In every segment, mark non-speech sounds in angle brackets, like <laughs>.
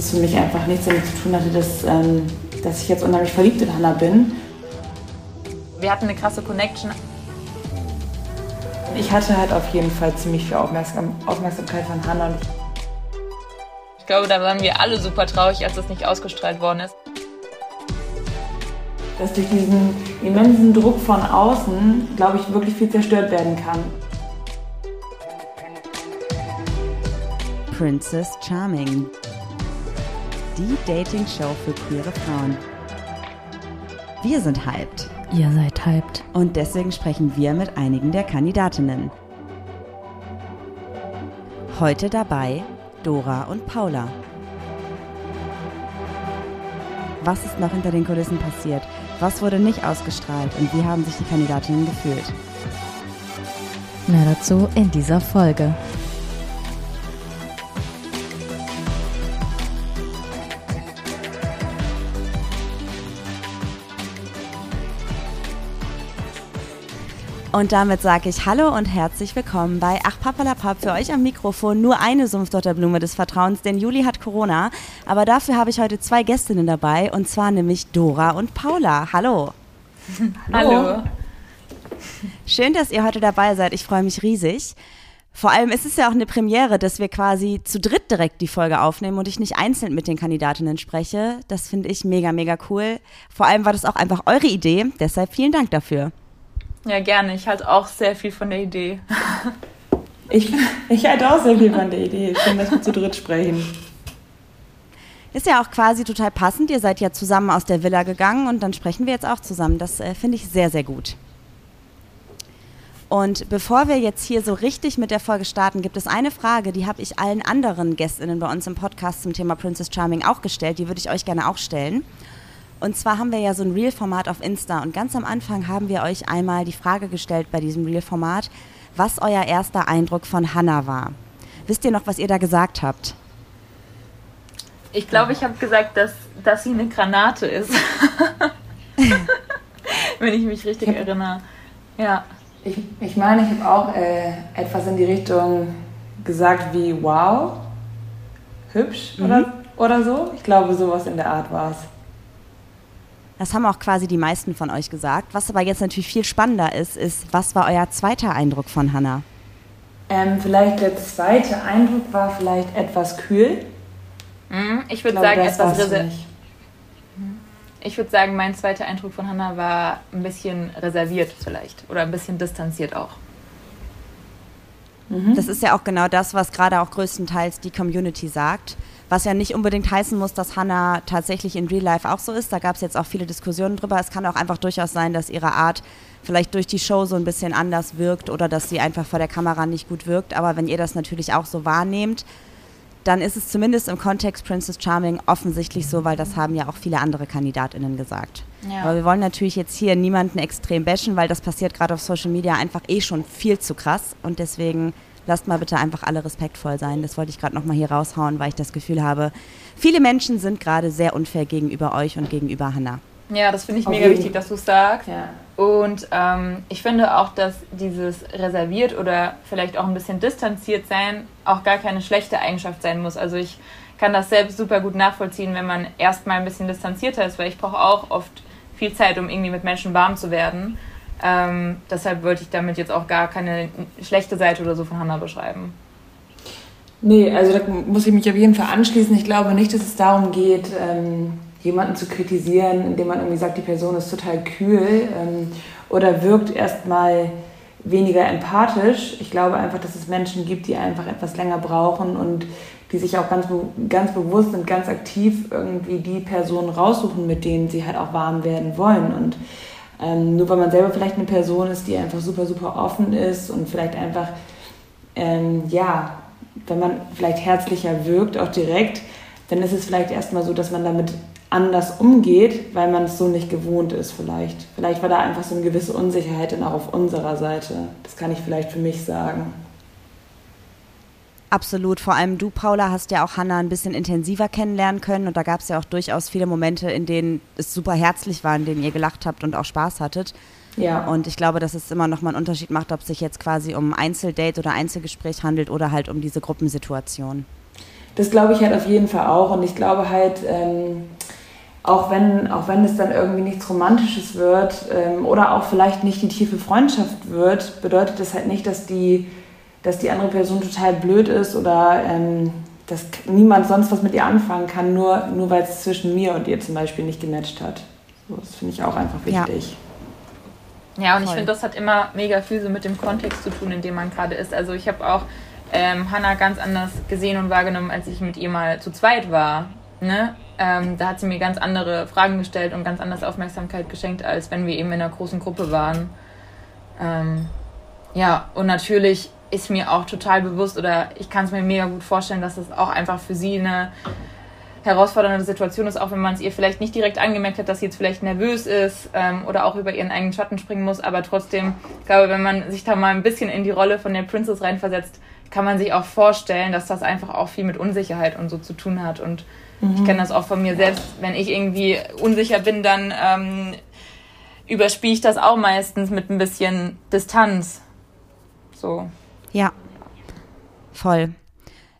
das für mich einfach nichts damit zu tun hatte, dass, ähm, dass ich jetzt unheimlich verliebt in Hannah bin. Wir hatten eine krasse Connection. Ich hatte halt auf jeden Fall ziemlich viel Aufmerksam Aufmerksamkeit von Hannah. Und ich glaube, da waren wir alle super traurig, als das nicht ausgestrahlt worden ist. Dass durch diesen immensen Druck von außen, glaube ich, wirklich viel zerstört werden kann. Princess Charming. Die Dating-Show für queere Frauen. Wir sind hyped. Ihr seid hyped. Und deswegen sprechen wir mit einigen der Kandidatinnen. Heute dabei Dora und Paula. Was ist noch hinter den Kulissen passiert? Was wurde nicht ausgestrahlt und wie haben sich die Kandidatinnen gefühlt? Mehr dazu in dieser Folge. Und damit sage ich Hallo und herzlich willkommen bei Ach Papalapap. Für euch am Mikrofon nur eine Sumpfdotterblume des Vertrauens, denn Juli hat Corona. Aber dafür habe ich heute zwei Gästinnen dabei und zwar nämlich Dora und Paula. Hallo. Hallo. Schön, dass ihr heute dabei seid. Ich freue mich riesig. Vor allem ist es ja auch eine Premiere, dass wir quasi zu dritt direkt die Folge aufnehmen und ich nicht einzeln mit den Kandidatinnen spreche. Das finde ich mega, mega cool. Vor allem war das auch einfach eure Idee. Deshalb vielen Dank dafür. Ja, gerne. Ich halte auch sehr viel von der Idee. <laughs> ich, ich halte auch sehr viel von der Idee. Schön, dass wir zu dritt sprechen. Ist ja auch quasi total passend. Ihr seid ja zusammen aus der Villa gegangen und dann sprechen wir jetzt auch zusammen. Das äh, finde ich sehr, sehr gut. Und bevor wir jetzt hier so richtig mit der Folge starten, gibt es eine Frage, die habe ich allen anderen Gästinnen bei uns im Podcast zum Thema Princess Charming auch gestellt. Die würde ich euch gerne auch stellen. Und zwar haben wir ja so ein Reel-Format auf Insta und ganz am Anfang haben wir euch einmal die Frage gestellt bei diesem Reel-Format, was euer erster Eindruck von Hannah war. Wisst ihr noch, was ihr da gesagt habt? Ich glaube, ich habe gesagt, dass, dass sie eine Granate ist. <laughs> Wenn ich mich richtig ich hab, erinnere. Ja. Ich, ich meine, ich habe auch äh, etwas in die Richtung gesagt wie wow, hübsch mhm. oder, oder so. Ich glaube, sowas in der Art war es. Das haben auch quasi die meisten von euch gesagt. Was aber jetzt natürlich viel spannender ist, ist, was war euer zweiter Eindruck von Hannah? Ähm, vielleicht der zweite Eindruck war vielleicht etwas kühl. Mhm, ich würde sagen, etwas reserviert. Mhm. Ich würde sagen, mein zweiter Eindruck von Hannah war ein bisschen reserviert vielleicht oder ein bisschen distanziert auch. Mhm. Das ist ja auch genau das, was gerade auch größtenteils die Community sagt. Was ja nicht unbedingt heißen muss, dass Hannah tatsächlich in Real Life auch so ist. Da gab es jetzt auch viele Diskussionen drüber. Es kann auch einfach durchaus sein, dass ihre Art vielleicht durch die Show so ein bisschen anders wirkt oder dass sie einfach vor der Kamera nicht gut wirkt. Aber wenn ihr das natürlich auch so wahrnehmt, dann ist es zumindest im Kontext Princess Charming offensichtlich so, weil das haben ja auch viele andere KandidatInnen gesagt. Ja. Aber wir wollen natürlich jetzt hier niemanden extrem bashen, weil das passiert gerade auf Social Media einfach eh schon viel zu krass und deswegen lasst mal bitte einfach alle respektvoll sein. Das wollte ich gerade nochmal hier raushauen, weil ich das Gefühl habe, viele Menschen sind gerade sehr unfair gegenüber euch und gegenüber Hannah. Ja, das finde ich mega wichtig, dass du es sagst. Ja. Und ähm, ich finde auch, dass dieses reserviert oder vielleicht auch ein bisschen distanziert sein auch gar keine schlechte Eigenschaft sein muss. Also ich kann das selbst super gut nachvollziehen, wenn man erstmal ein bisschen distanzierter ist, weil ich brauche auch oft viel Zeit, um irgendwie mit Menschen warm zu werden. Ähm, deshalb wollte ich damit jetzt auch gar keine schlechte Seite oder so von Hannah beschreiben. Nee, also da muss ich mich auf jeden Fall anschließen. Ich glaube nicht, dass es darum geht, ähm, jemanden zu kritisieren, indem man irgendwie sagt, die Person ist total kühl ähm, oder wirkt erstmal weniger empathisch. Ich glaube einfach, dass es Menschen gibt, die einfach etwas länger brauchen und die sich auch ganz, ganz bewusst und ganz aktiv irgendwie die Personen raussuchen, mit denen sie halt auch warm werden wollen. Und ähm, nur weil man selber vielleicht eine Person ist, die einfach super, super offen ist und vielleicht einfach, ähm, ja, wenn man vielleicht herzlicher wirkt, auch direkt, dann ist es vielleicht erstmal so, dass man damit anders umgeht, weil man es so nicht gewohnt ist vielleicht. Vielleicht war da einfach so eine gewisse Unsicherheit dann auch auf unserer Seite. Das kann ich vielleicht für mich sagen. Absolut. Vor allem du, Paula, hast ja auch Hannah ein bisschen intensiver kennenlernen können. Und da gab es ja auch durchaus viele Momente, in denen es super herzlich war, in denen ihr gelacht habt und auch Spaß hattet. Ja. Und ich glaube, dass es immer noch mal einen Unterschied macht, ob es sich jetzt quasi um Einzeldate oder Einzelgespräch handelt oder halt um diese Gruppensituation. das glaube ich halt auf jeden Fall auch. Und ich glaube halt, ähm, auch wenn, auch wenn es dann irgendwie nichts Romantisches wird ähm, oder auch vielleicht nicht die tiefe Freundschaft wird, bedeutet das halt nicht, dass die, dass die andere Person total blöd ist oder ähm, dass niemand sonst was mit ihr anfangen kann, nur, nur weil es zwischen mir und ihr zum Beispiel nicht gematcht hat. So, das finde ich auch einfach wichtig. Ja, ja und ich finde, das hat immer mega viel so mit dem Kontext zu tun, in dem man gerade ist. Also ich habe auch ähm, Hannah ganz anders gesehen und wahrgenommen, als ich mit ihr mal zu zweit war. Ne? Ähm, da hat sie mir ganz andere Fragen gestellt und ganz anders Aufmerksamkeit geschenkt, als wenn wir eben in einer großen Gruppe waren. Ähm, ja, und natürlich ist mir auch total bewusst oder ich kann es mir mega gut vorstellen, dass es auch einfach für sie eine herausfordernde Situation ist, auch wenn man es ihr vielleicht nicht direkt angemerkt hat, dass sie jetzt vielleicht nervös ist ähm, oder auch über ihren eigenen Schatten springen muss, aber trotzdem, ich glaube, wenn man sich da mal ein bisschen in die Rolle von der Princess reinversetzt, kann man sich auch vorstellen, dass das einfach auch viel mit Unsicherheit und so zu tun hat und Mhm. Ich kenne das auch von mir selbst. Wenn ich irgendwie unsicher bin, dann ähm, überspiele ich das auch meistens mit ein bisschen Distanz. So. Ja, voll.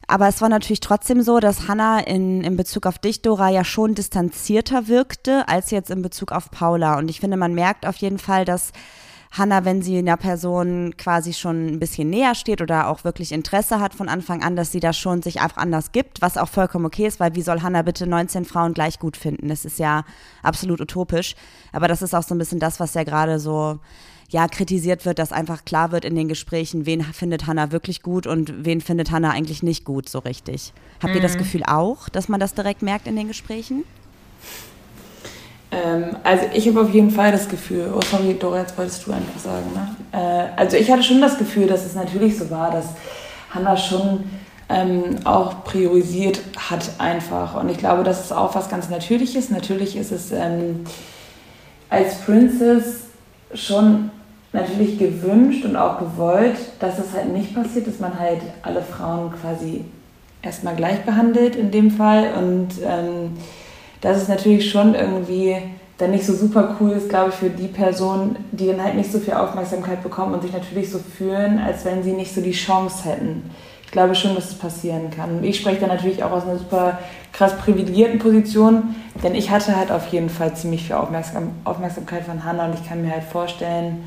Aber es war natürlich trotzdem so, dass Hannah in, in Bezug auf dich, Dora, ja schon distanzierter wirkte als jetzt in Bezug auf Paula. Und ich finde, man merkt auf jeden Fall, dass Hannah, wenn sie einer Person quasi schon ein bisschen näher steht oder auch wirklich Interesse hat von Anfang an, dass sie da schon sich einfach anders gibt, was auch vollkommen okay ist, weil wie soll Hannah bitte 19 Frauen gleich gut finden? Das ist ja absolut utopisch. Aber das ist auch so ein bisschen das, was ja gerade so ja, kritisiert wird, dass einfach klar wird in den Gesprächen, wen findet Hannah wirklich gut und wen findet Hannah eigentlich nicht gut, so richtig. Habt mhm. ihr das mhm. Gefühl auch, dass man das direkt merkt in den Gesprächen? Ähm, also ich habe auf jeden Fall das Gefühl, oh sorry, Dora, jetzt wolltest du einfach sagen, ne? Äh, also ich hatte schon das Gefühl, dass es natürlich so war, dass Hannah schon ähm, auch priorisiert hat einfach. Und ich glaube, das ist auch was ganz Natürliches. Natürlich ist es ähm, als Princess schon natürlich gewünscht und auch gewollt, dass es halt nicht passiert, dass man halt alle Frauen quasi erstmal gleich behandelt in dem Fall und ähm, das ist natürlich schon irgendwie dann nicht so super cool ist, glaube ich, für die Personen, die dann halt nicht so viel Aufmerksamkeit bekommen und sich natürlich so fühlen, als wenn sie nicht so die Chance hätten. Ich glaube schon, dass es passieren kann. Ich spreche da natürlich auch aus einer super krass privilegierten Position, denn ich hatte halt auf jeden Fall ziemlich viel Aufmerksam Aufmerksamkeit von Hannah und ich kann mir halt vorstellen,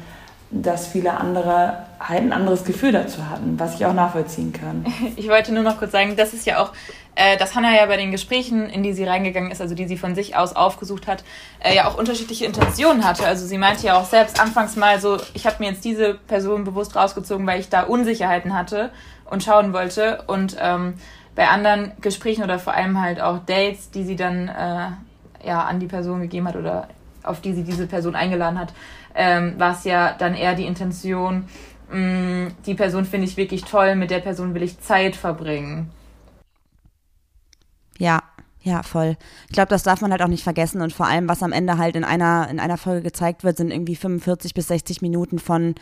dass viele andere halt ein anderes Gefühl dazu hatten, was ich auch nachvollziehen kann. <laughs> Ich wollte nur noch kurz sagen, das ist ja auch, äh, dass Hannah ja bei den Gesprächen, in die sie reingegangen ist, also die sie von sich aus aufgesucht hat, äh, ja auch unterschiedliche Intentionen hatte. Also sie meinte ja auch selbst anfangs mal so, ich habe mir jetzt diese Person bewusst rausgezogen, weil ich da Unsicherheiten hatte und schauen wollte. Und ähm, bei anderen Gesprächen oder vor allem halt auch Dates, die sie dann äh, ja an die Person gegeben hat oder auf die sie diese Person eingeladen hat, ähm, war es ja dann eher die Intention, mh, mm, die Person finde ich wirklich toll, mit der Person will ich Zeit verbringen. Ja, ja, voll. Ich glaube, das darf man halt auch nicht vergessen und vor allem, was am Ende halt in einer, in einer Folge gezeigt wird, sind irgendwie 45 bis 60 Minuten von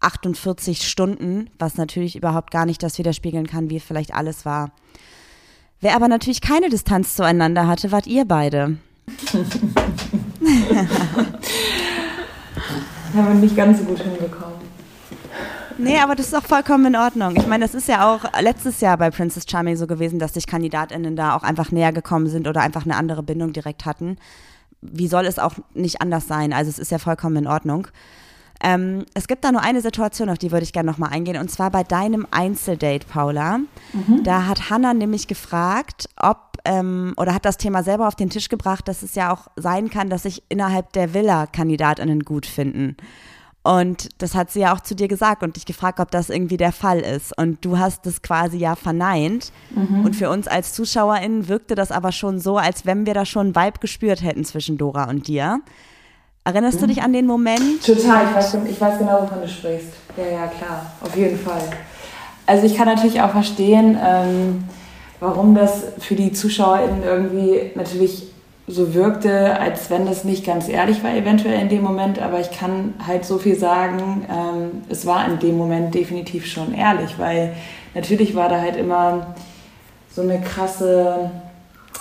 48 Stunden, was natürlich überhaupt gar nicht das widerspiegeln kann, wie vielleicht alles war. Wer aber natürlich keine Distanz zueinander hatte, wart ihr beide. Haben wir nicht ganz so gut hinbekommen. Nee, aber das ist auch vollkommen in Ordnung. Ich meine, das ist ja auch letztes Jahr bei Princess Charming so gewesen, dass sich KandidatInnen da auch einfach näher gekommen sind oder einfach eine andere Bindung direkt hatten. Wie soll es auch nicht anders sein? Also es ist ja vollkommen in Ordnung. Ähm, es gibt da nur eine Situation, auf die würde ich gerne nochmal eingehen, und zwar bei deinem Einzeldate, Paula. Mhm. Da hat Hannah nämlich gefragt, ob, ähm, oder hat das Thema selber auf den Tisch gebracht, dass es ja auch sein kann, dass sich innerhalb der Villa KandidatInnen gut finden. Und das hat sie ja auch zu dir gesagt und dich gefragt, ob das irgendwie der Fall ist. Und du hast das quasi ja verneint. Mhm. Und für uns als ZuschauerInnen wirkte das aber schon so, als wenn wir da schon einen Vibe gespürt hätten zwischen Dora und dir. Erinnerst mhm. du dich an den Moment? Total, ich weiß, ich weiß genau, wovon du sprichst. Ja, ja, klar, auf jeden Fall. Also ich kann natürlich auch verstehen, ähm, warum das für die ZuschauerInnen irgendwie natürlich so wirkte, als wenn das nicht ganz ehrlich war, eventuell in dem Moment, aber ich kann halt so viel sagen, ähm, es war in dem Moment definitiv schon ehrlich, weil natürlich war da halt immer so eine krasse,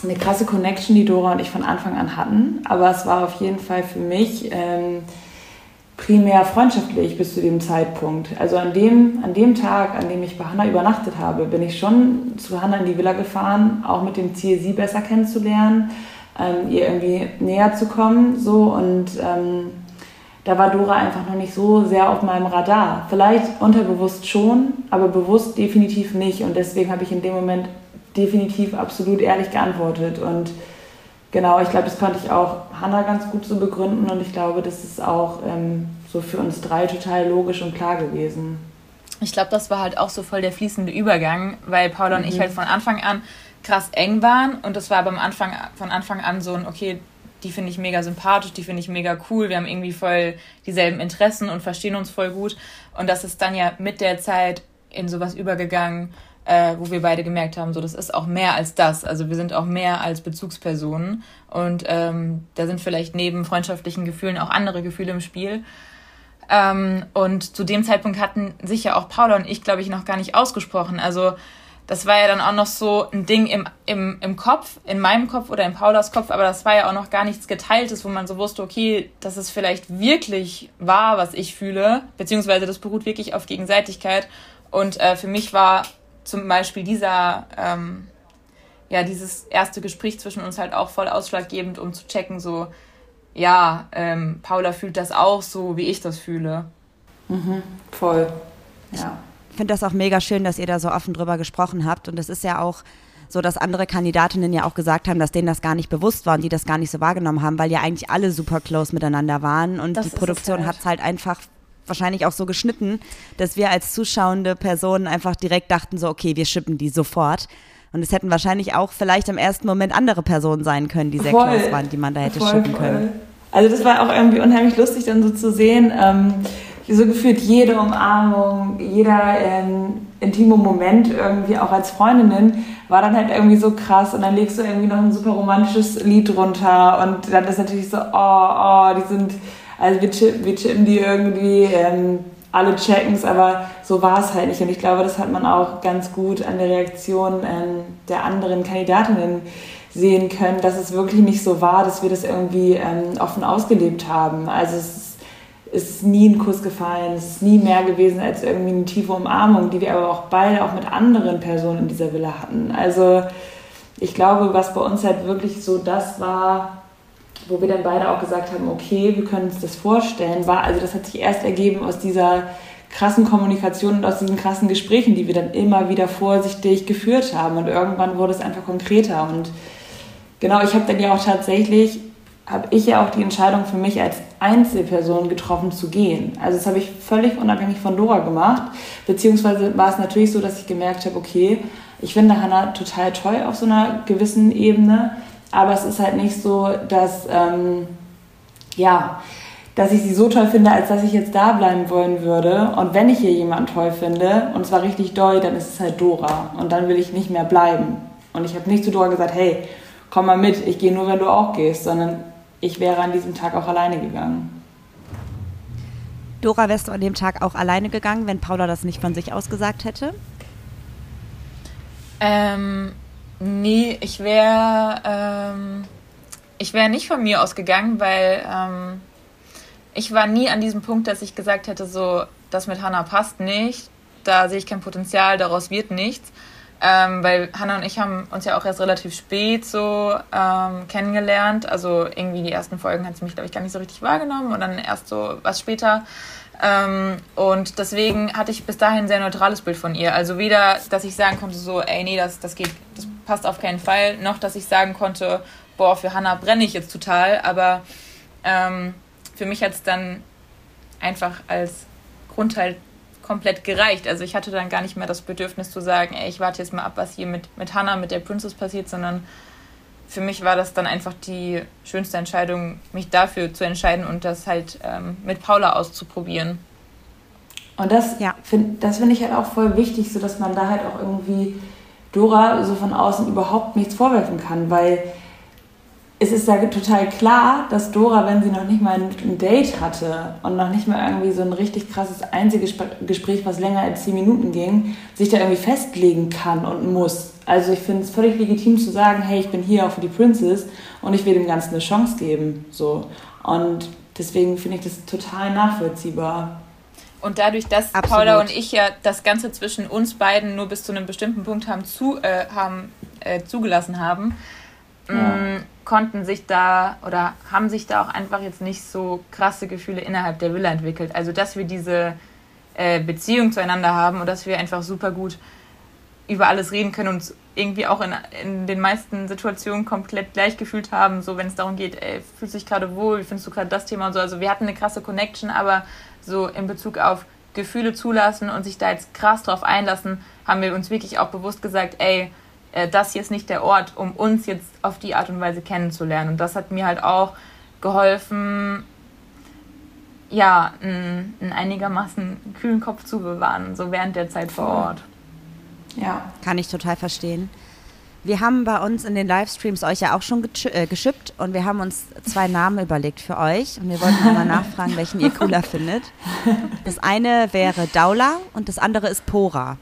eine krasse Connection, die Dora und ich von Anfang an hatten, aber es war auf jeden Fall für mich ähm, primär freundschaftlich bis zu dem Zeitpunkt. Also an dem, an dem Tag, an dem ich bei Hanna übernachtet habe, bin ich schon zu Hanna in die Villa gefahren, auch mit dem Ziel, sie besser kennenzulernen, ähm, ihr irgendwie näher zu kommen. So und ähm, da war Dora einfach noch nicht so sehr auf meinem Radar. Vielleicht unterbewusst schon, aber bewusst definitiv nicht. Und deswegen habe ich in dem Moment definitiv absolut ehrlich geantwortet. Und genau, ich glaube, das konnte ich auch Hannah ganz gut so begründen. Und ich glaube, das ist auch ähm, so für uns drei total logisch und klar gewesen. Ich glaube, das war halt auch so voll der fließende Übergang, weil Paula mhm. und ich mhm. halt von Anfang an krass eng waren. Und das war beim Anfang, von Anfang an so ein, okay, die finde ich mega sympathisch, die finde ich mega cool, wir haben irgendwie voll dieselben Interessen und verstehen uns voll gut. Und das ist dann ja mit der Zeit in sowas übergegangen, äh, wo wir beide gemerkt haben, so das ist auch mehr als das. Also wir sind auch mehr als Bezugspersonen und ähm, da sind vielleicht neben freundschaftlichen Gefühlen auch andere Gefühle im Spiel. Ähm, und zu dem Zeitpunkt hatten sich ja auch Paula und ich, glaube ich, noch gar nicht ausgesprochen. Also das war ja dann auch noch so ein Ding im, im, im Kopf, in meinem Kopf oder in Paulas Kopf, aber das war ja auch noch gar nichts Geteiltes, wo man so wusste, okay, das ist vielleicht wirklich wahr, was ich fühle, beziehungsweise das beruht wirklich auf Gegenseitigkeit. Und äh, für mich war zum Beispiel dieser, ähm, ja, dieses erste Gespräch zwischen uns halt auch voll ausschlaggebend, um zu checken, so, ja, ähm, Paula fühlt das auch so, wie ich das fühle. Mhm, voll, ja finde das auch mega schön, dass ihr da so offen drüber gesprochen habt. Und es ist ja auch so, dass andere Kandidatinnen ja auch gesagt haben, dass denen das gar nicht bewusst war und die das gar nicht so wahrgenommen haben, weil ja eigentlich alle super close miteinander waren. Und das die Produktion halt. hat es halt einfach wahrscheinlich auch so geschnitten, dass wir als zuschauende Personen einfach direkt dachten, so, okay, wir schippen die sofort. Und es hätten wahrscheinlich auch vielleicht im ersten Moment andere Personen sein können, die sehr voll, close waren, die man da hätte voll, schippen voll. können. Also das war auch irgendwie unheimlich lustig dann so zu sehen. Ähm, so gefühlt jede Umarmung, jeder ähm, intime Moment irgendwie auch als Freundinnen war dann halt irgendwie so krass und dann legst du irgendwie noch ein super romantisches Lied drunter und dann ist natürlich so, oh, oh, die sind, also wir, chippen, wir chippen die irgendwie, ähm, alle checken's, aber so war es halt nicht und ich glaube, das hat man auch ganz gut an der Reaktion ähm, der anderen Kandidatinnen sehen können, dass es wirklich nicht so war, dass wir das irgendwie ähm, offen ausgelebt haben. Also es ist nie ein Kuss gefallen, es ist nie mehr gewesen als irgendwie eine tiefe Umarmung, die wir aber auch beide auch mit anderen Personen in dieser Villa hatten. Also ich glaube, was bei uns halt wirklich so das war, wo wir dann beide auch gesagt haben, okay, wir können uns das vorstellen, war, also das hat sich erst ergeben aus dieser krassen Kommunikation und aus diesen krassen Gesprächen, die wir dann immer wieder vorsichtig geführt haben. Und irgendwann wurde es einfach konkreter. Und genau, ich habe dann ja auch tatsächlich habe ich ja auch die Entscheidung für mich als Einzelperson getroffen zu gehen. Also das habe ich völlig unabhängig von Dora gemacht. Beziehungsweise war es natürlich so, dass ich gemerkt habe, okay, ich finde Hannah total toll auf so einer gewissen Ebene, aber es ist halt nicht so, dass, ähm, ja, dass ich sie so toll finde, als dass ich jetzt da bleiben wollen würde. Und wenn ich hier jemanden toll finde, und zwar richtig doll, dann ist es halt Dora. Und dann will ich nicht mehr bleiben. Und ich habe nicht zu Dora gesagt, hey, komm mal mit, ich gehe nur, wenn du auch gehst, sondern ich wäre an diesem Tag auch alleine gegangen. Dora, wärst du an dem Tag auch alleine gegangen, wenn Paula das nicht von sich aus gesagt hätte? Ähm, nee, ich wäre ähm, ich nicht von mir ausgegangen, weil ähm, ich war nie an diesem Punkt, dass ich gesagt hätte, so, das mit Hannah passt nicht, da sehe ich kein Potenzial, daraus wird nichts. Ähm, weil Hannah und ich haben uns ja auch erst relativ spät so ähm, kennengelernt. Also irgendwie die ersten Folgen hat sie mich, glaube ich, gar nicht so richtig wahrgenommen und dann erst so was später. Ähm, und deswegen hatte ich bis dahin ein sehr neutrales Bild von ihr. Also weder, dass ich sagen konnte, so, ey, nee, das, das geht, das passt auf keinen Fall, noch dass ich sagen konnte, boah, für Hannah brenne ich jetzt total. Aber ähm, für mich hat es dann einfach als Grundteil komplett gereicht. Also ich hatte dann gar nicht mehr das Bedürfnis zu sagen, ey, ich warte jetzt mal ab, was hier mit, mit Hannah, mit der Princess passiert, sondern für mich war das dann einfach die schönste Entscheidung, mich dafür zu entscheiden und das halt ähm, mit Paula auszuprobieren. Und das, ja. find, das finde ich halt auch voll wichtig, so dass man da halt auch irgendwie Dora so von außen überhaupt nichts vorwerfen kann, weil es ist ja total klar, dass Dora, wenn sie noch nicht mal ein Date hatte und noch nicht mal irgendwie so ein richtig krasses Einzelgespräch, was länger als zehn Minuten ging, sich da irgendwie festlegen kann und muss. Also ich finde es völlig legitim zu sagen, hey, ich bin hier auch für die Princess und ich will dem Ganzen eine Chance geben. So. Und deswegen finde ich das total nachvollziehbar. Und dadurch, dass Absolut. Paula und ich ja das Ganze zwischen uns beiden nur bis zu einem bestimmten Punkt haben, zu, äh, haben äh, zugelassen haben, ja. mm, konnten sich da oder haben sich da auch einfach jetzt nicht so krasse Gefühle innerhalb der Villa entwickelt. Also dass wir diese äh, Beziehung zueinander haben und dass wir einfach super gut über alles reden können und irgendwie auch in, in den meisten Situationen komplett gleich gefühlt haben, so wenn es darum geht, ey, fühlst du dich gerade wohl, wie findest du gerade das Thema und so. Also wir hatten eine krasse Connection, aber so in Bezug auf Gefühle zulassen und sich da jetzt krass drauf einlassen, haben wir uns wirklich auch bewusst gesagt, ey, äh, das hier ist nicht der Ort, um uns jetzt auf die Art und Weise kennenzulernen. Und das hat mir halt auch geholfen, ja, einen, einen einigermaßen kühlen Kopf zu bewahren, so während der Zeit vor Ort. Ja. Kann ich total verstehen. Wir haben bei uns in den Livestreams euch ja auch schon äh, geschippt und wir haben uns zwei Namen überlegt für euch und wir wollten mal nachfragen, welchen ihr cooler <laughs> findet. Das eine wäre Daula und das andere ist Pora.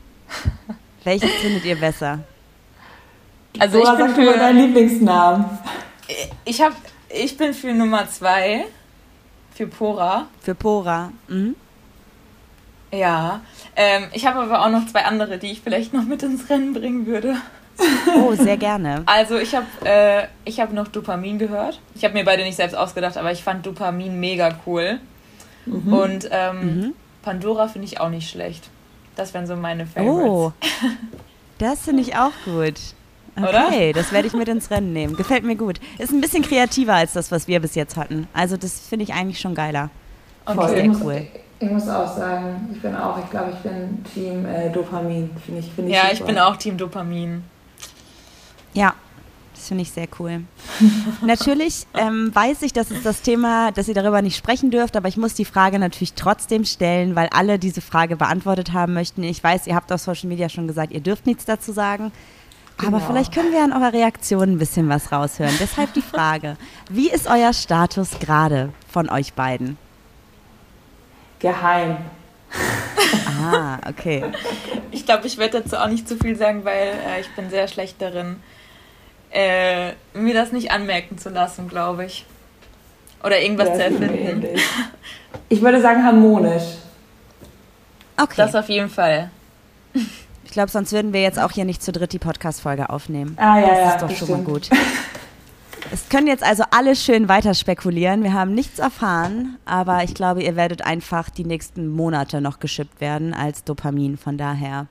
Welches findet ihr besser? Also Pora ich bin für deinen Lieblingsnamen. Ich habe, ich bin für Nummer zwei, für Pora. Für Pora. Mhm. Ja, ähm, ich habe aber auch noch zwei andere, die ich vielleicht noch mit ins Rennen bringen würde. Oh, sehr gerne. <laughs> Also ich habe äh, hab noch Dopamin gehört. Ich habe mir beide nicht selbst ausgedacht, aber ich fand Dopamin mega cool. Mhm. Und ähm, mhm. Pandora finde ich auch nicht schlecht. Das wären so meine Favorites. Oh, <laughs> das finde ich auch gut. Okay, Oder? das werde ich mit ins Rennen nehmen. Gefällt mir gut. Ist ein bisschen kreativer als das, was wir bis jetzt hatten. Also das finde ich eigentlich schon geiler. Okay, sehr cool. Ich muss auch sagen, ich bin auch, ich glaube, ich bin Team äh, Dopamin. Find ich, find ich ja, super. ich bin auch Team Dopamin. Ja, das finde ich sehr cool. <laughs> natürlich ähm, weiß ich, dass es das Thema, dass ihr darüber nicht sprechen dürft, aber ich muss die Frage natürlich trotzdem stellen, weil alle diese Frage beantwortet haben möchten. Ich weiß, ihr habt auf Social Media schon gesagt, ihr dürft nichts dazu sagen. Genau. Aber vielleicht können wir an eurer Reaktion ein bisschen was raushören. Deshalb die Frage: <laughs> Wie ist euer Status gerade von euch beiden? Geheim. Ah, okay. <laughs> Ich glaube, ich werde dazu auch nicht zu viel sagen, weil äh, ich bin sehr schlecht darin, äh, mir das nicht anmerken zu lassen, glaube ich. Oder irgendwas ja, zu erfinden. <laughs> Ich würde sagen harmonisch. Okay. Das auf jeden Fall. Ich glaube, sonst würden wir jetzt auch hier nicht zu dritt die Podcast-Folge aufnehmen. Ah, ja, das ja, ist doch schon mal gut. Es können jetzt also alle schön weiter spekulieren. Wir haben nichts erfahren, aber ich glaube, ihr werdet einfach die nächsten Monate noch geschippt werden als Dopamin. Von daher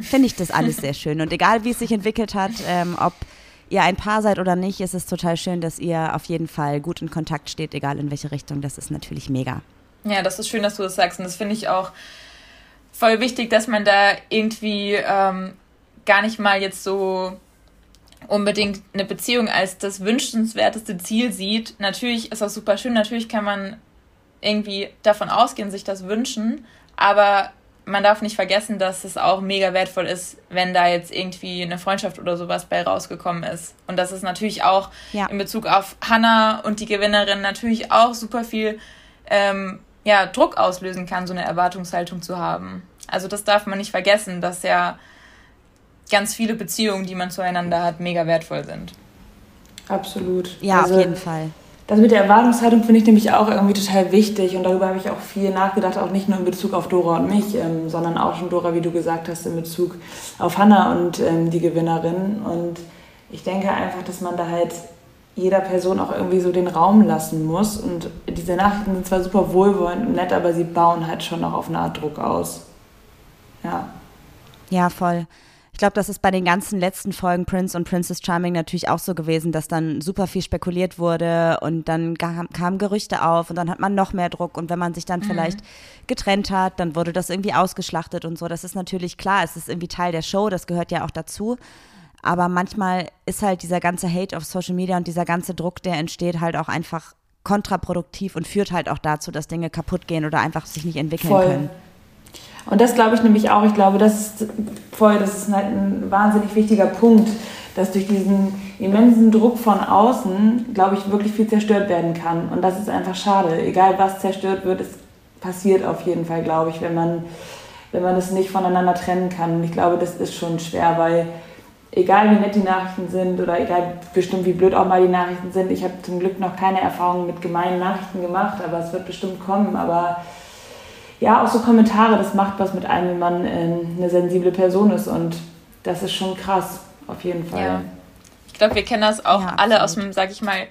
finde ich das alles sehr schön. Und egal, wie es sich entwickelt hat, ähm, ob ihr ein Paar seid oder nicht, ist es total schön, dass ihr auf jeden Fall gut in Kontakt steht, egal in welche Richtung. Das ist natürlich mega. Ja, das ist schön, dass du das sagst. Und das finde ich auch voll wichtig, dass man da irgendwie ähm, gar nicht mal jetzt so unbedingt eine Beziehung als das wünschenswerteste Ziel sieht. Natürlich ist das super schön, natürlich kann man irgendwie davon ausgehen, sich das wünschen, aber man darf nicht vergessen, dass es auch mega wertvoll ist, wenn da jetzt irgendwie eine Freundschaft oder sowas bei rausgekommen ist. Und dass es natürlich auch ja. in Bezug auf Hannah und die Gewinnerin natürlich auch super viel ähm, ja, Druck auslösen kann, so eine Erwartungshaltung zu haben. Also das darf man nicht vergessen, dass ja ganz viele Beziehungen, die man zueinander hat, mega wertvoll sind. Absolut. Ja, also, auf jeden Fall. Das mit der Erwartungshaltung finde ich nämlich auch irgendwie total wichtig und darüber habe ich auch viel nachgedacht, auch nicht nur in Bezug auf Dora und mich, ähm, sondern auch schon Dora, wie du gesagt hast, in Bezug auf Hannah und ähm, die Gewinnerin. Und ich denke einfach, dass man da halt jeder Person auch irgendwie so den Raum lassen muss. Und diese Nachrichten sind zwar super wohlwollend und nett, aber sie bauen halt schon noch auf eine Art Druck aus. Ja. Ja, voll glaube, das ist bei den ganzen letzten Folgen Prince und Princess Charming natürlich auch so gewesen, dass dann super viel spekuliert wurde und dann kamen Gerüchte auf und dann hat man noch mehr Druck und wenn man sich dann mhm. vielleicht getrennt hat, dann wurde das irgendwie ausgeschlachtet und so. Das ist natürlich klar, es ist irgendwie Teil der Show, das gehört ja auch dazu. Aber manchmal ist halt dieser ganze Hate auf Social Media und dieser ganze Druck, der entsteht, halt auch einfach kontraproduktiv und führt halt auch dazu, dass Dinge kaputt gehen oder einfach sich nicht entwickeln Voll. können. Und das glaube ich nämlich auch. Ich glaube, das ist voll, das ist halt ein wahnsinnig wichtiger Punkt, dass durch diesen immensen Druck von außen, glaube ich, wirklich viel zerstört werden kann. Und das ist einfach schade. Egal was zerstört wird, es passiert auf jeden Fall, glaube ich, wenn man, wenn man das nicht voneinander trennen kann. Und ich glaube, das ist schon schwer, weil egal wie nett die Nachrichten sind oder egal bestimmt wie blöd auch mal die Nachrichten sind, ich habe zum Glück noch keine Erfahrungen mit gemeinen Nachrichten gemacht, aber es wird bestimmt kommen. Aber ja, auch so Kommentare, das macht was mit einem, wenn man äh, eine sensible Person ist und das ist schon krass, auf jeden Fall. Ja. Ich glaube, wir kennen das auch ja, alle aus dem, sag ich mal,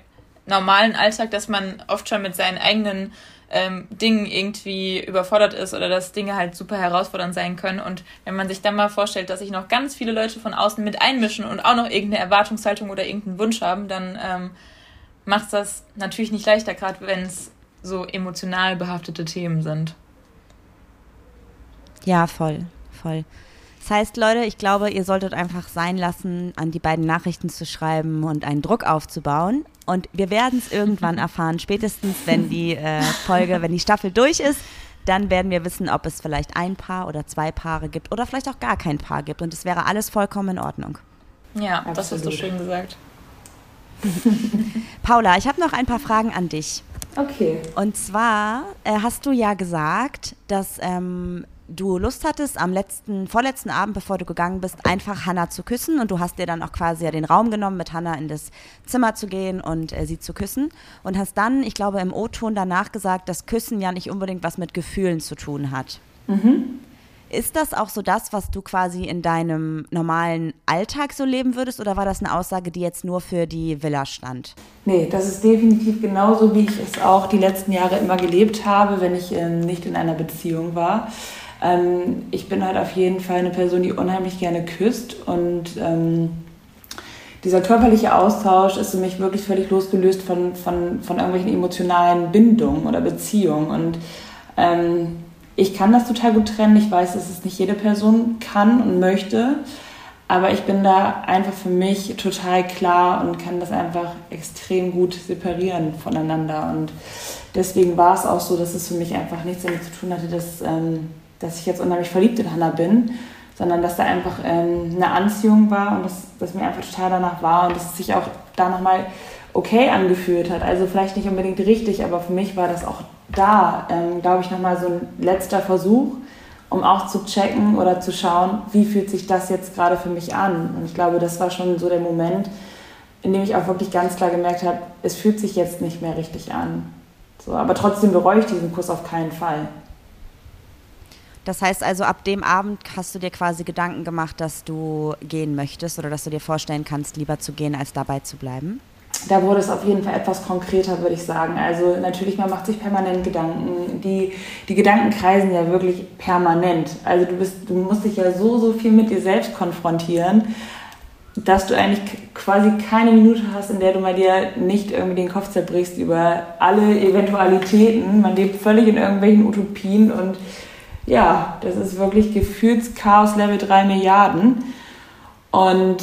normalen Alltag, dass man oft schon mit seinen eigenen ähm, Dingen irgendwie überfordert ist oder dass Dinge halt super herausfordernd sein können. Und wenn man sich dann mal vorstellt, dass sich noch ganz viele Leute von außen mit einmischen und auch noch irgendeine Erwartungshaltung oder irgendeinen Wunsch haben, dann ähm, macht es das natürlich nicht leichter, gerade wenn es so emotional behaftete Themen sind. Ja, voll, voll. Das heißt, Leute, ich glaube, ihr solltet einfach sein lassen, an die beiden Nachrichten zu schreiben und einen Druck aufzubauen. Und wir werden es <laughs> irgendwann erfahren, spätestens wenn die äh, Folge, wenn die Staffel durch ist, dann werden wir wissen, ob es vielleicht ein Paar oder zwei Paare gibt oder vielleicht auch gar kein Paar gibt. Und es wäre alles vollkommen in Ordnung. Ja, Absolut. das hast du schön gesagt. <laughs> <laughs> Paula, ich habe noch ein paar Fragen an dich. Okay. Und zwar äh, hast du ja gesagt, dass ähm, du Lust hattest, am letzten, vorletzten Abend, bevor du gegangen bist, einfach Hannah zu küssen und du hast dir dann auch quasi ja den Raum genommen, mit Hannah in das Zimmer zu gehen und äh, sie zu küssen und hast dann, ich glaube, im O-Ton danach gesagt, dass Küssen ja nicht unbedingt was mit Gefühlen zu tun hat. Mhm. Ist das auch so das, was du quasi in deinem normalen Alltag so leben würdest oder war das eine Aussage, die jetzt nur für die Villa stand? Nee, das ist definitiv genauso, wie ich es auch die letzten Jahre immer gelebt habe, wenn ich ähm, nicht in einer Beziehung war. Ähm, ich bin halt auf jeden Fall eine Person, die unheimlich gerne küsst und ähm, dieser körperliche Austausch ist für mich wirklich völlig losgelöst von, von, von irgendwelchen emotionalen Bindungen oder Beziehungen. Und ähm, ich kann das total gut trennen. Ich weiß, dass es nicht jede Person kann und möchte. Aber ich bin da einfach für mich total klar und kann das einfach extrem gut separieren voneinander. Und deswegen war es auch so, dass es für mich einfach nichts damit zu tun hatte, dass ähm, dass ich jetzt unheimlich verliebt in Hannah bin, sondern dass da einfach ähm, eine Anziehung war und dass, dass mir einfach total danach war und dass es sich auch da nochmal okay angefühlt hat. Also vielleicht nicht unbedingt richtig, aber für mich war das auch da, ähm, glaube ich, nochmal so ein letzter Versuch, um auch zu checken oder zu schauen, wie fühlt sich das jetzt gerade für mich an. Und ich glaube, das war schon so der Moment, in dem ich auch wirklich ganz klar gemerkt habe, es fühlt sich jetzt nicht mehr richtig an. So, aber trotzdem bereue ich diesen Kuss auf keinen Fall. Das heißt also, ab dem Abend hast du dir quasi Gedanken gemacht, dass du gehen möchtest oder dass du dir vorstellen kannst, lieber zu gehen, als dabei zu bleiben? Da wurde es auf jeden Fall etwas konkreter, würde ich sagen. Also natürlich, man macht sich permanent Gedanken. Die, die Gedanken kreisen ja wirklich permanent. Also du, bist, du musst dich ja so, so viel mit dir selbst konfrontieren, dass du eigentlich quasi keine Minute hast, in der du mal dir nicht irgendwie den Kopf zerbrichst über alle Eventualitäten. Man lebt völlig in irgendwelchen Utopien und ja, das ist wirklich Gefühlschaos Level 3 Milliarden. Und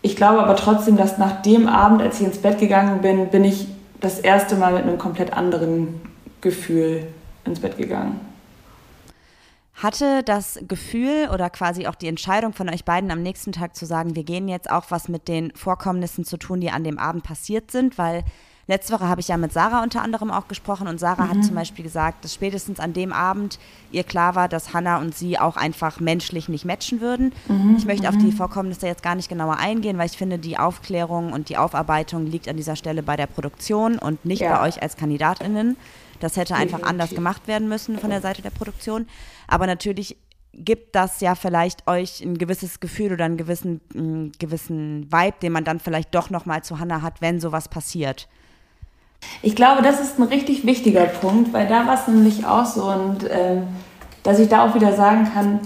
ich glaube aber trotzdem, dass nach dem Abend, als ich ins Bett gegangen bin, bin ich das erste Mal mit einem komplett anderen Gefühl ins Bett gegangen. Hatte das Gefühl oder quasi auch die Entscheidung von euch beiden am nächsten Tag zu sagen, wir gehen jetzt auch was mit den Vorkommnissen zu tun, die an dem Abend passiert sind? Weil Letzte Woche habe ich ja mit Sarah unter anderem auch gesprochen und Sarah mhm. hat zum Beispiel gesagt, dass spätestens an dem Abend ihr klar war, dass Hannah und sie auch einfach menschlich nicht matchen würden. Mhm. Ich möchte auf die mhm. Vorkommnisse jetzt gar nicht genauer eingehen, weil ich finde, die Aufklärung und die Aufarbeitung liegt an dieser Stelle bei der Produktion und nicht ja. bei euch als KandidatInnen. Das hätte einfach anders gemacht werden müssen von der Seite der Produktion. Aber natürlich gibt das ja vielleicht euch ein gewisses Gefühl oder einen gewissen, einen gewissen Vibe, den man dann vielleicht doch nochmal zu Hannah hat, wenn sowas passiert. Ich glaube, das ist ein richtig wichtiger Punkt, weil da war es nämlich auch so und äh, dass ich da auch wieder sagen kann,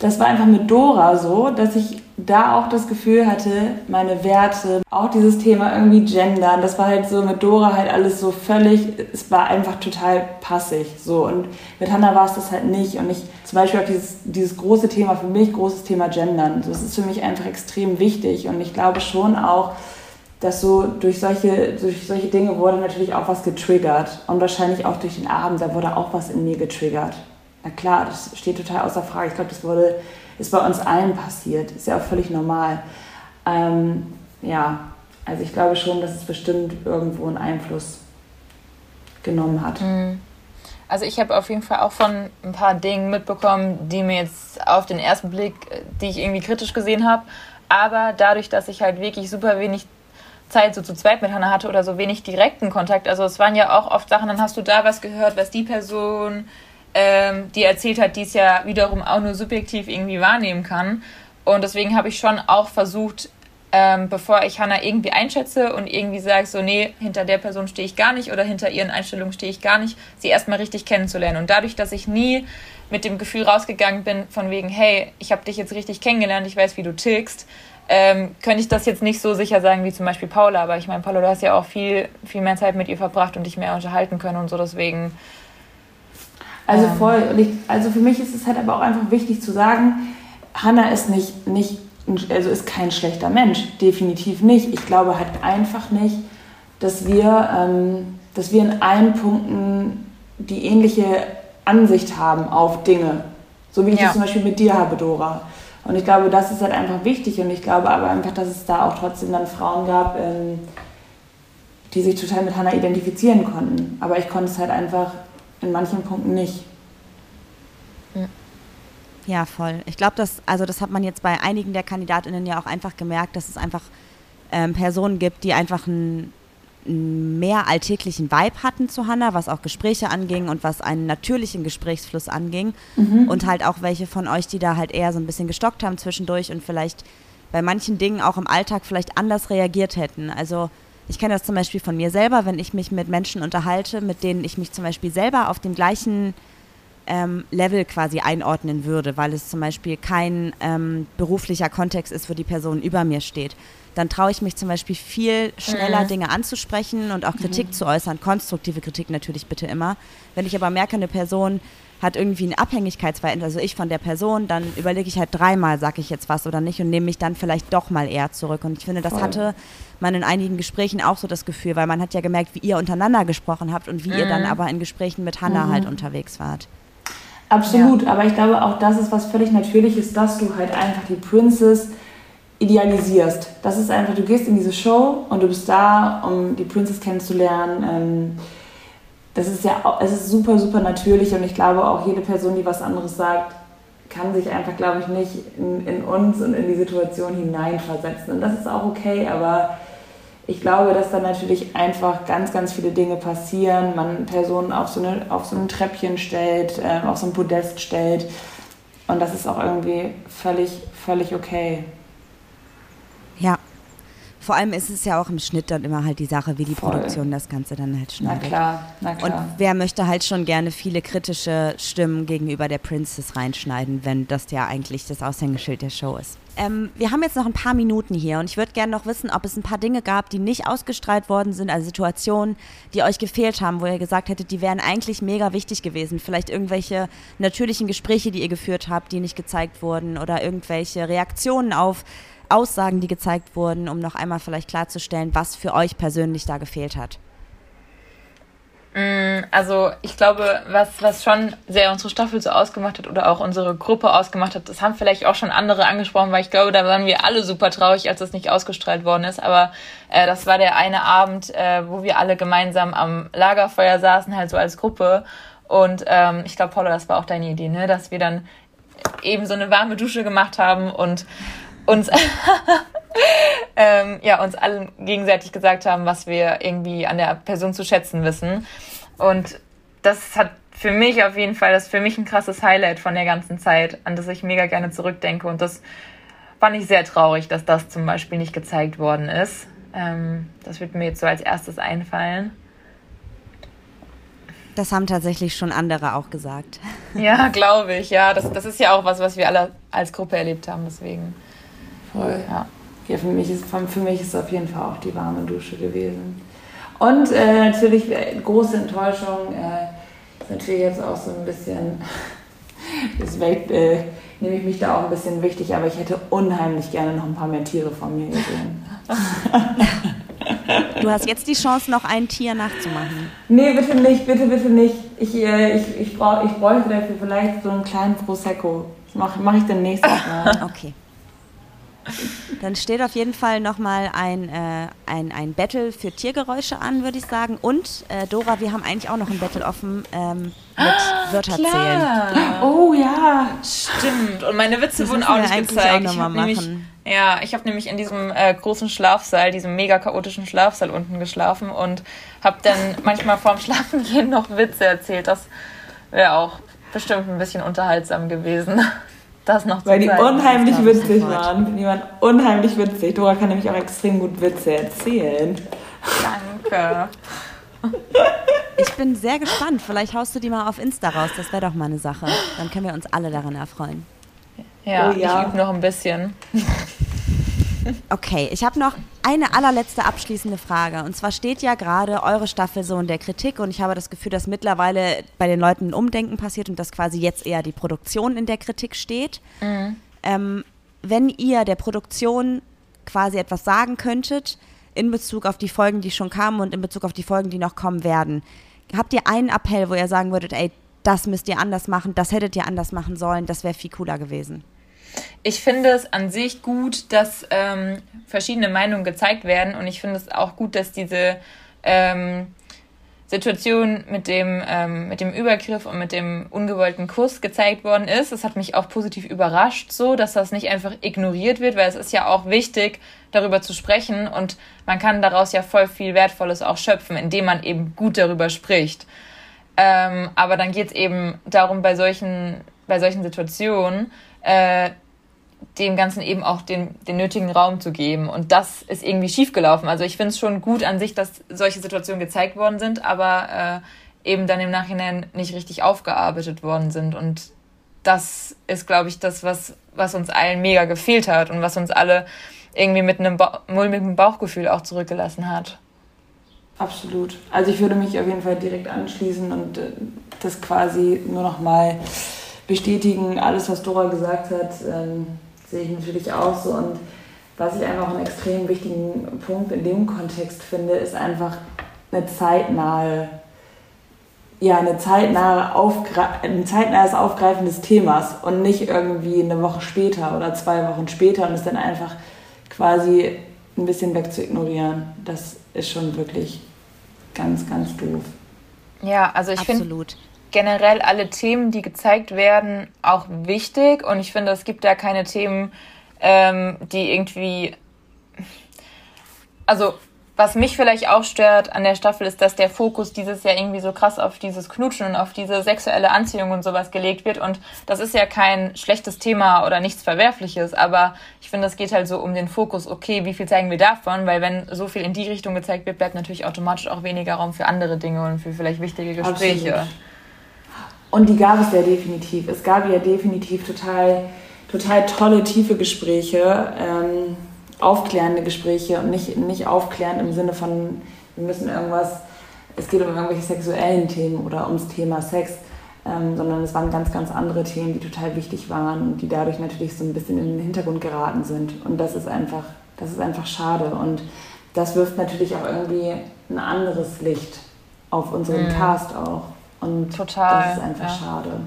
das war einfach mit Dora so, dass ich da auch das Gefühl hatte, meine Werte, auch dieses Thema irgendwie gendern, das war halt so mit Dora halt alles so völlig, es war einfach total passig so. Und mit Hannah war es das halt nicht und ich zum Beispiel auch dieses, dieses große Thema für mich, großes Thema gendern, das ist für mich einfach extrem wichtig und ich glaube schon auch, dass so durch solche, durch solche Dinge wurde natürlich auch was getriggert. Und wahrscheinlich auch durch den Abend, da wurde auch was in mir getriggert. Na klar, das steht total außer Frage. Ich glaube, das wurde, ist bei uns allen passiert. Ist ja auch völlig normal. Ähm, ja, also ich glaube schon, dass es bestimmt irgendwo einen Einfluss genommen hat. Mhm. Also ich habe auf jeden Fall auch von ein paar Dingen mitbekommen, die mir jetzt auf den ersten Blick, die ich irgendwie kritisch gesehen habe, Aber dadurch, dass ich halt wirklich super wenig Zeit so zu zweit mit Hannah hatte oder so wenig direkten Kontakt, also es waren ja auch oft Sachen, dann hast du da was gehört, was die Person, ähm, die erzählt hat, die es ja wiederum auch nur subjektiv irgendwie wahrnehmen kann. Und deswegen habe ich schon auch versucht, ähm, bevor ich Hannah irgendwie einschätze und irgendwie sage, so, nee, hinter der Person stehe ich gar nicht oder hinter ihren Einstellungen stehe ich gar nicht, sie erstmal richtig kennenzulernen. Und dadurch, dass ich nie mit dem Gefühl rausgegangen bin, von wegen, hey, ich habe dich jetzt richtig kennengelernt, ich weiß, wie du tickst, ähm, könnte ich das jetzt nicht so sicher sagen wie zum Beispiel Paula. Aber ich meine, Paula, du hast ja auch viel, viel mehr Zeit mit ihr verbracht und dich mehr unterhalten können und so, deswegen. Also ähm, voll. Ich, also für mich ist es halt aber auch einfach wichtig zu sagen, Hannah ist nicht, nicht also ist kein schlechter Mensch, definitiv nicht. Ich glaube halt einfach nicht, dass wir, ähm, dass wir in allen Punkten die ähnliche Ansicht haben auf Dinge. So wie ich ja. das zum Beispiel mit dir habe, Dora. Und ich glaube, das ist halt einfach wichtig. Und ich glaube aber einfach, dass es da auch trotzdem dann Frauen gab, ähm, die sich total mit Hannah identifizieren konnten. Aber ich konnte es halt einfach in manchen Punkten nicht. Ja, voll. Ich glaube, das, also das hat man jetzt bei einigen der KandidatInnen ja auch einfach gemerkt, dass es einfach ähm, Personen gibt, die einfach einen mehr alltäglichen Vibe hatten zu Hannah, was auch Gespräche anging und was einen natürlichen Gesprächsfluss anging. Mhm. Und halt auch welche von euch, die da halt eher so ein bisschen gestockt haben zwischendurch und vielleicht bei manchen Dingen auch im Alltag vielleicht anders reagiert hätten. Also ich kenne das zum Beispiel von mir selber, wenn ich mich mit Menschen unterhalte, mit denen ich mich zum Beispiel selber auf dem gleichen ähm, Level quasi einordnen würde, weil es zum Beispiel kein ähm, beruflicher Kontext ist, wo die Person über mir steht, dann traue ich mich zum Beispiel viel schneller mhm. Dinge anzusprechen und auch Kritik mhm. zu äußern, konstruktive Kritik natürlich bitte immer. Wenn ich aber merke, eine Person hat irgendwie ein Abhängigkeitsverhältnis, also ich von der Person, dann überlege ich halt dreimal, sage ich jetzt was oder nicht und nehme mich dann vielleicht doch mal eher zurück. Und ich finde, das Voll. hatte man in einigen Gesprächen auch so das Gefühl, weil man hat ja gemerkt, wie ihr untereinander gesprochen habt und wie mhm. ihr dann mhm. aber in Gesprächen mit Hannah halt mhm. unterwegs wart. Absolut, ja. aber ich glaube auch das ist was völlig Natürliches, dass du halt einfach die Princess idealisierst. Das ist einfach, du gehst in diese Show und du bist da, um die Princess kennenzulernen. Ähm, das ist ja, es ist super, super natürlich und ich glaube auch jede Person, die was anderes sagt, kann sich einfach, glaube ich, nicht in, in uns und in die Situation hineinversetzen. Und das ist auch okay, aber ich glaube, dass da natürlich einfach ganz, ganz viele Dinge passieren. Man Personen auf so, eine, auf so ein Treppchen stellt, äh, auf so ein Podest stellt. Und das ist auch irgendwie völlig, völlig okay. Vor allem ist es ja auch im Schnitt dann immer halt die Sache, wie die Voll. Produktion das Ganze dann halt schneidet. Na klar, na klar. Und wer möchte halt schon gerne viele kritische Stimmen gegenüber der Princess reinschneiden, wenn das ja eigentlich das Aushängeschild der Show ist. Ähm, wir haben jetzt noch ein paar Minuten hier und ich würde gerne noch wissen, ob es ein paar Dinge gab, die nicht ausgestrahlt worden sind, also Situationen, die euch gefehlt haben, wo ihr gesagt hättet, die wären eigentlich mega wichtig gewesen. Vielleicht irgendwelche natürlichen Gespräche, die ihr geführt habt, die nicht gezeigt wurden oder irgendwelche Reaktionen auf Aussagen, die gezeigt wurden, um noch einmal vielleicht klarzustellen, was für euch persönlich da gefehlt hat. Mm, also ich glaube, was, was schon sehr unsere Staffel so ausgemacht hat oder auch unsere Gruppe ausgemacht hat, das haben vielleicht auch schon andere angesprochen, weil ich glaube, da waren wir alle super traurig, als das nicht ausgestrahlt worden ist. Aber äh, das war der eine Abend, äh, wo wir alle gemeinsam am Lagerfeuer saßen, halt so als Gruppe. Und ähm, ich glaube, Paula, das war auch deine Idee, ne? dass wir dann eben so eine warme Dusche gemacht haben und uns <laughs> ähm, ja, uns allen gegenseitig gesagt haben, was wir irgendwie an der Person zu schätzen wissen. Und das hat für mich auf jeden Fall, das ist für mich ein krasses Highlight von der ganzen Zeit, an das ich mega gerne zurückdenke. Und das fand ich sehr traurig, dass das zum Beispiel nicht gezeigt worden ist. Ähm, das wird mir jetzt so als erstes einfallen. Das haben tatsächlich schon andere auch gesagt. Ja, glaube ich. Ja, das, das ist ja auch was, was wir alle als Gruppe erlebt haben. Deswegen. Voll. Ja. Ja, für mich ist, für mich ist es auf jeden Fall auch die warme Dusche gewesen. Und äh, natürlich äh, große Enttäuschung äh, ist natürlich jetzt auch so ein bisschen, <laughs> deswegen äh, nehme ich mich da auch ein bisschen wichtig, aber ich hätte unheimlich gerne noch ein paar mehr Tiere von mir gesehen. <laughs> Du hast jetzt die Chance, noch ein Tier nachzumachen. Nee, bitte nicht, bitte, bitte nicht. Ich, äh, ich, ich, brauch, ich bräuchte dafür vielleicht so einen kleinen Prosecco. Das mache mach ich dann nächstes Mal. Okay. Dann steht auf jeden Fall nochmal ein, äh, ein, ein Battle für Tiergeräusche an, würde ich sagen. Und äh, Dora, wir haben eigentlich auch noch ein Battle offen ähm, mit ah, Wörter zählen. Oh ja, stimmt. Und meine Witze wurden auch nicht gezeigt. Auch ich nämlich, ja, ich habe nämlich in diesem äh, großen Schlafsaal, diesem mega chaotischen Schlafsaal unten geschlafen und habe dann manchmal vorm Schlafengehen noch Witze erzählt. Das wäre auch bestimmt ein bisschen unterhaltsam gewesen. Das noch zu Weil die zeigen. unheimlich witzig waren. Die waren unheimlich witzig. Dora kann nämlich auch extrem gut Witze erzählen. Danke. Ich bin sehr gespannt. Vielleicht haust du die mal auf Insta raus. Das wäre doch mal eine Sache. Dann können wir uns alle daran erfreuen. Ja, oh, ja. ich übe noch ein bisschen. Okay, ich habe noch eine allerletzte abschließende Frage. Und zwar steht ja gerade eure Staffel so in der Kritik und ich habe das Gefühl, dass mittlerweile bei den Leuten ein Umdenken passiert und dass quasi jetzt eher die Produktion in der Kritik steht. Mhm. Ähm, wenn ihr der Produktion quasi etwas sagen könntet in Bezug auf die Folgen, die schon kamen und in Bezug auf die Folgen, die noch kommen werden, habt ihr einen Appell, wo ihr sagen würdet, ey, das müsst ihr anders machen, das hättet ihr anders machen sollen, das wäre viel cooler gewesen? Ich finde es an sich gut, dass ähm, verschiedene Meinungen gezeigt werden und ich finde es auch gut, dass diese ähm, Situation mit dem, ähm, mit dem Übergriff und mit dem ungewollten Kuss gezeigt worden ist. Das hat mich auch positiv überrascht, so dass das nicht einfach ignoriert wird, weil es ist ja auch wichtig, darüber zu sprechen und man kann daraus ja voll viel Wertvolles auch schöpfen, indem man eben gut darüber spricht. Ähm, aber dann geht es eben darum, bei solchen, bei solchen Situationen äh, dem Ganzen eben auch den, den nötigen Raum zu geben. Und das ist irgendwie schiefgelaufen. Also ich finde es schon gut an sich, dass solche Situationen gezeigt worden sind, aber äh, eben dann im Nachhinein nicht richtig aufgearbeitet worden sind. Und das ist, glaube ich, das, was, was uns allen mega gefehlt hat und was uns alle irgendwie mit einem ba mulmigen Bauchgefühl auch zurückgelassen hat. Absolut. Also ich würde mich auf jeden Fall direkt anschließen und äh, das quasi nur noch mal bestätigen. Alles, was Dora gesagt hat, ähm, sehe ich natürlich auch so. Und was ich einfach einen extrem wichtigen Punkt in dem Kontext finde, ist einfach eine zeitnahe, ja, eine zeitnahe Aufgre ein zeitnahes Aufgreifen des Themas und nicht irgendwie eine Woche später oder zwei Wochen später und es dann einfach quasi ein bisschen weg zu ignorieren. Das ist schon wirklich ganz, ganz doof. Ja, also ich finde generell alle Themen, die gezeigt werden, auch wichtig. Und ich finde, es gibt da keine Themen, ähm, die irgendwie. Also, was mich vielleicht auch stört an der Staffel ist, dass der Fokus dieses Jahr irgendwie so krass auf dieses Knutschen und auf diese sexuelle Anziehung und sowas gelegt wird. Und das ist ja kein schlechtes Thema oder nichts Verwerfliches, aber ich finde, es geht halt so um den Fokus, okay, wie viel zeigen wir davon? Weil wenn so viel in die Richtung gezeigt wird, bleibt natürlich automatisch auch weniger Raum für andere Dinge und für vielleicht wichtige Gespräche. Absolut. Und die gab es ja definitiv. Es gab ja definitiv total, total tolle, tiefe Gespräche, ähm, aufklärende Gespräche und nicht, nicht aufklärend im Sinne von, wir müssen irgendwas, es geht um irgendwelche sexuellen Themen oder ums Thema Sex, ähm, sondern es waren ganz, ganz andere Themen, die total wichtig waren und die dadurch natürlich so ein bisschen in den Hintergrund geraten sind. Und das ist einfach, das ist einfach schade. Und das wirft natürlich auch irgendwie ein anderes Licht auf unseren mhm. Cast auch. Und Total, das ist einfach ja. schade.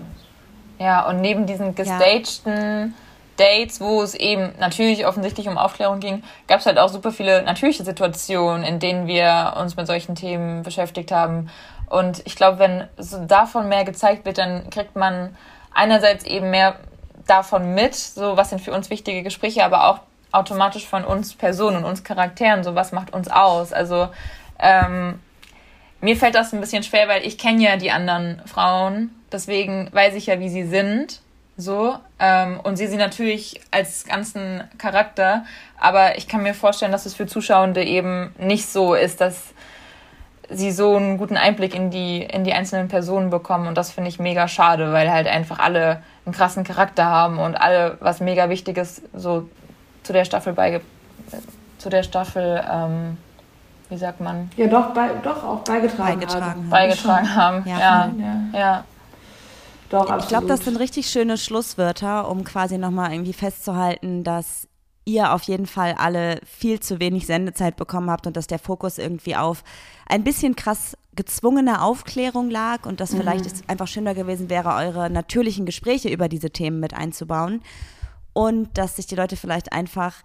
Ja, und neben diesen gestagten ja. Dates, wo es eben natürlich offensichtlich um Aufklärung ging, gab es halt auch super viele natürliche Situationen, in denen wir uns mit solchen Themen beschäftigt haben. Und ich glaube, wenn so davon mehr gezeigt wird, dann kriegt man einerseits eben mehr davon mit, so was sind für uns wichtige Gespräche, aber auch automatisch von uns Personen und uns Charakteren, so was macht uns aus. Also ähm, mir fällt das ein bisschen schwer, weil ich kenne ja die anderen Frauen, deswegen weiß ich ja, wie sie sind, so ähm, und sehe sie natürlich als ganzen Charakter, aber ich kann mir vorstellen, dass es für Zuschauende eben nicht so ist, dass sie so einen guten Einblick in die in die einzelnen Personen bekommen. Und das finde ich mega schade, weil halt einfach alle einen krassen Charakter haben und alle was mega Wichtiges so zu der Staffel beige zu der Staffel ähm, wie sagt man? Ja, doch, bei, doch auch beigetragen, beigetragen haben. Beigetragen haben, ja. ja. ja. ja. Doch, ich glaube, das sind richtig schöne Schlusswörter, um quasi nochmal irgendwie festzuhalten, dass ihr auf jeden Fall alle viel zu wenig Sendezeit bekommen habt und dass der Fokus irgendwie auf ein bisschen krass gezwungene Aufklärung lag und dass mhm. vielleicht es einfach schöner gewesen wäre, eure natürlichen Gespräche über diese Themen mit einzubauen. und dass sich die Leute vielleicht einfach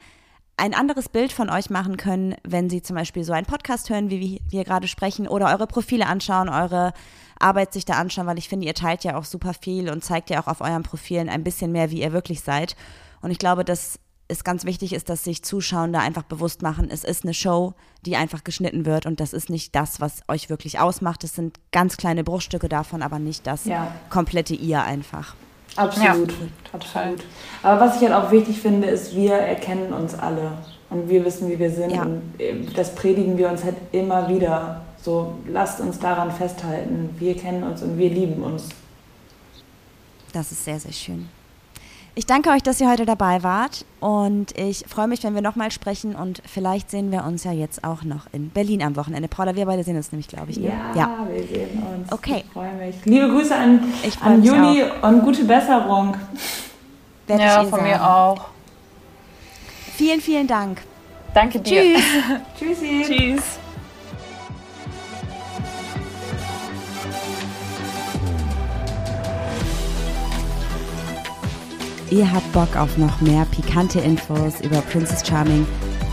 ein anderes Bild von euch machen können, wenn sie zum Beispiel so einen Podcast hören, wie wir gerade sprechen, oder eure Profile anschauen, eure Arbeit sich da anschauen, weil ich finde, ihr teilt ja auch super viel und zeigt ja auch auf euren Profilen ein bisschen mehr, wie ihr wirklich seid. Und ich glaube, dass es ganz wichtig ist, dass sich Zuschauer da einfach bewusst machen, es ist eine Show, die einfach geschnitten wird und das ist nicht das, was euch wirklich ausmacht. Es sind ganz kleine Bruchstücke davon, aber nicht das ja. komplette ihr einfach. Absolut, ja. absolut. Aber was ich halt auch wichtig finde, ist, wir erkennen uns alle und wir wissen, wie wir sind. Ja. Und äh, das predigen wir uns halt immer wieder. So, lasst uns daran festhalten. Wir kennen uns und wir lieben uns. Das ist sehr, sehr schön. Ich danke euch, dass ihr heute dabei wart und ich freue mich, wenn wir nochmal sprechen und vielleicht sehen wir uns ja jetzt auch noch in Berlin am Wochenende. Paula, wir beide sehen uns nämlich, glaube ich. Ne? Ja, ja, wir sehen uns. Okay. Ich freue mich. Liebe Grüße an, an Juni auch. und gute Besserung. Werde ja, von sagen. mir auch. Vielen, vielen Dank. Danke dir. Tschüss. <laughs> Tschüssi. Tschüss. Ihr habt Bock auf noch mehr pikante Infos über Princess Charming?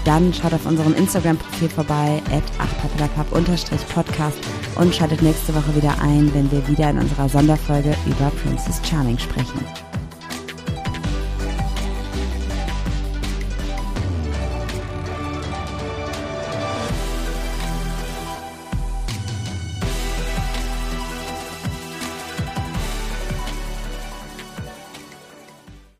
Dann schaut auf unserem Instagram-Profil vorbei, at 8 podcast und schaltet nächste Woche wieder ein, wenn wir wieder in unserer Sonderfolge über Princess Charming sprechen.